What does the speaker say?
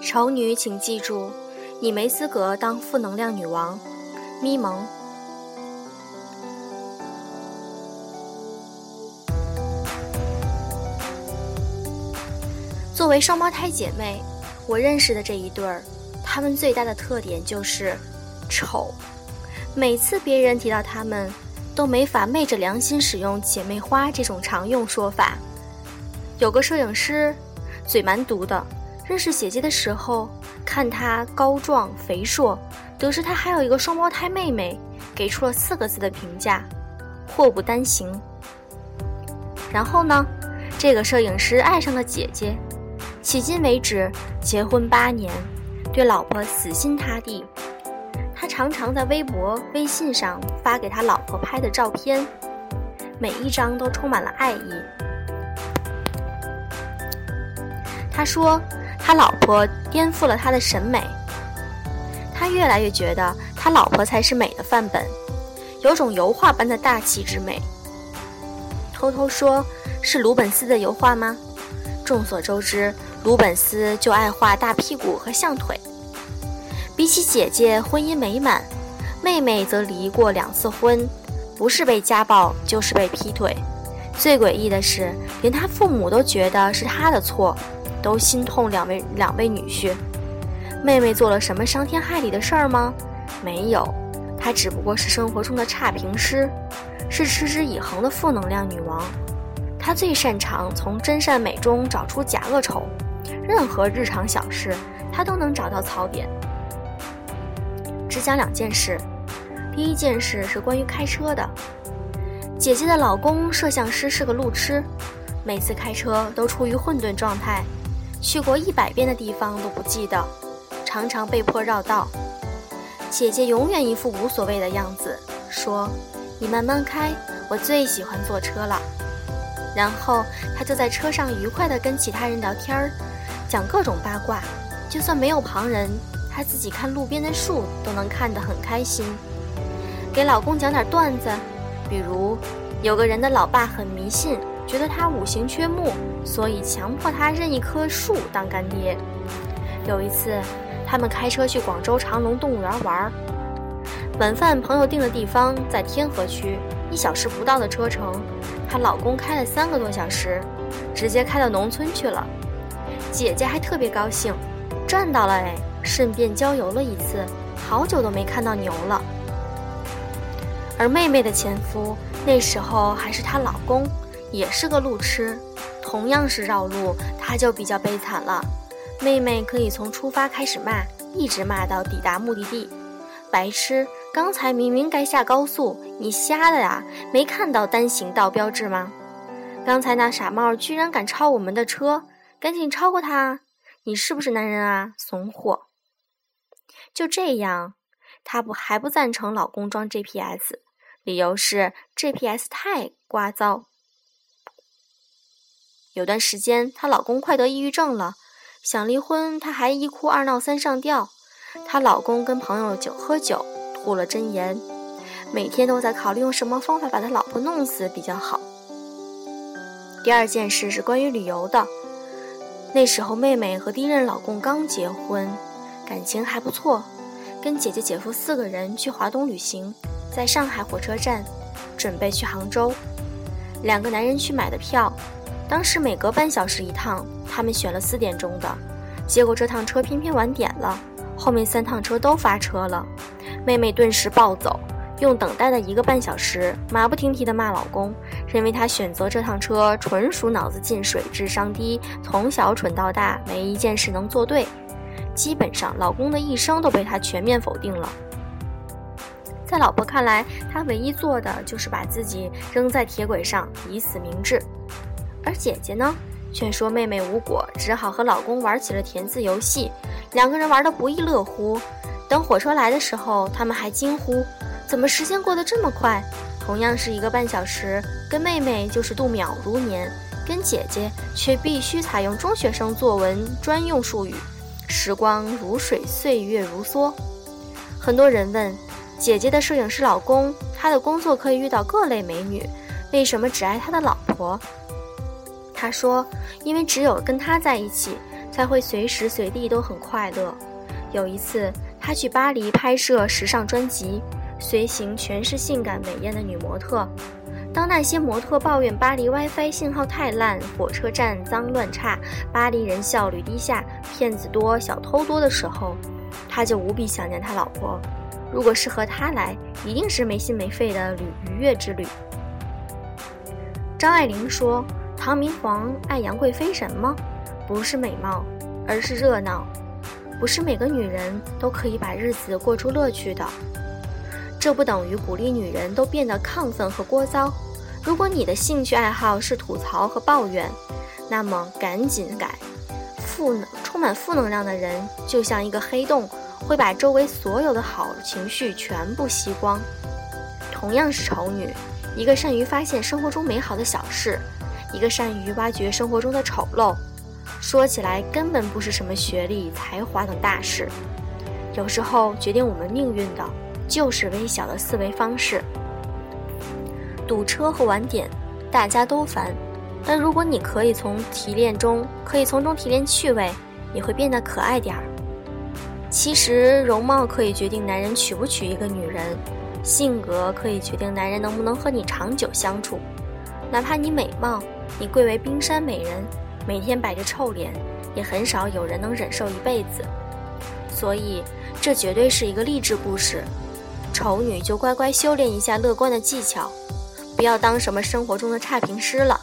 丑女，请记住，你没资格当负能量女王。咪蒙。作为双胞胎姐妹，我认识的这一对儿，她们最大的特点就是丑。每次别人提到她们，都没法昧着良心使用“姐妹花”这种常用说法。有个摄影师，嘴蛮毒的。认识姐姐的时候，看她高壮肥硕，得知她还有一个双胞胎妹妹，给出了四个字的评价：祸不单行。然后呢，这个摄影师爱上了姐姐，迄今为止结婚八年，对老婆死心塌地。常常在微博、微信上发给他老婆拍的照片，每一张都充满了爱意。他说。他老婆颠覆了他的审美，他越来越觉得他老婆才是美的范本，有种油画般的大气之美。偷偷说，是鲁本斯的油画吗？众所周知，鲁本斯就爱画大屁股和象腿。比起姐姐婚姻美满，妹妹则离过两次婚，不是被家暴就是被劈腿。最诡异的是，连她父母都觉得是她的错。都心痛两位两位女婿，妹妹做了什么伤天害理的事儿吗？没有，她只不过是生活中的差评师，是持之以恒的负能量女王。她最擅长从真善美中找出假恶丑，任何日常小事她都能找到槽点。只讲两件事，第一件事是关于开车的。姐姐的老公摄像师是个路痴，每次开车都处于混沌状态。去过一百遍的地方都不记得，常常被迫绕道。姐姐永远一副无所谓的样子，说：“你慢慢开，我最喜欢坐车了。”然后她就在车上愉快地跟其他人聊天儿，讲各种八卦。就算没有旁人，她自己看路边的树都能看得很开心。给老公讲点段子，比如有个人的老爸很迷信。觉得他五行缺木，所以强迫他认一棵树当干爹。有一次，他们开车去广州长隆动物园玩，晚饭朋友订的地方在天河区，一小时不到的车程，她老公开了三个多小时，直接开到农村去了。姐姐还特别高兴，赚到了哎，顺便郊游了一次，好久都没看到牛了。而妹妹的前夫那时候还是她老公。也是个路痴，同样是绕路，他就比较悲惨了。妹妹可以从出发开始骂，一直骂到抵达目的地。白痴，刚才明明该下高速，你瞎的呀？没看到单行道标志吗？刚才那傻帽居然敢超我们的车，赶紧超过他！你是不是男人啊？怂货！就这样，她不还不赞成老公装 GPS，理由是 GPS 太聒噪。有段时间，她老公快得抑郁症了，想离婚，她还一哭二闹三上吊。她老公跟朋友酒喝酒，吐了真言，每天都在考虑用什么方法把他老婆弄死比较好。第二件事是关于旅游的，那时候妹妹和第一任老公刚结婚，感情还不错，跟姐姐姐夫四个人去华东旅行，在上海火车站准备去杭州，两个男人去买的票。当时每隔半小时一趟，他们选了四点钟的，结果这趟车偏偏晚点了，后面三趟车都发车了，妹妹顿时暴走，用等待的一个半小时，马不停蹄地骂老公，认为他选择这趟车纯属脑子进水，智商低，从小蠢到大，没一件事能做对，基本上老公的一生都被他全面否定了。在老婆看来，他唯一做的就是把自己扔在铁轨上，以死明志。而姐姐呢，劝说妹妹无果，只好和老公玩起了填字游戏，两个人玩得不亦乐乎。等火车来的时候，他们还惊呼：“怎么时间过得这么快？”同样是一个半小时，跟妹妹就是度秒如年，跟姐姐却必须采用中学生作文专用术语：“时光如水，岁月如梭。”很多人问：“姐姐的摄影师老公，他的工作可以遇到各类美女，为什么只爱他的老婆？他说：“因为只有跟他在一起，才会随时随地都很快乐。”有一次，他去巴黎拍摄时尚专辑，随行全是性感美艳的女模特。当那些模特抱怨巴黎 WiFi 信号太烂、火车站脏乱差、巴黎人效率低下、骗子多、小偷多的时候，他就无比想念他老婆。如果是和他来，一定是没心没肺的旅愉悦之旅。张爱玲说：“唐明皇爱杨贵妃什么？不是美貌，而是热闹。不是每个女人都可以把日子过出乐趣的。这不等于鼓励女人都变得亢奋和聒噪。”如果你的兴趣爱好是吐槽和抱怨，那么赶紧改。负能、充满负能量的人就像一个黑洞，会把周围所有的好情绪全部吸光。同样是丑女，一个善于发现生活中美好的小事，一个善于挖掘生活中的丑陋。说起来根本不是什么学历、才华等大事，有时候决定我们命运的，就是微小的思维方式。堵车和晚点，大家都烦。但如果你可以从提炼中，可以从中提炼趣味，你会变得可爱点儿。其实，容貌可以决定男人娶不娶一个女人，性格可以决定男人能不能和你长久相处。哪怕你美貌，你贵为冰山美人，每天摆着臭脸，也很少有人能忍受一辈子。所以，这绝对是一个励志故事。丑女就乖乖修炼一下乐观的技巧。不要当什么生活中的差评师了，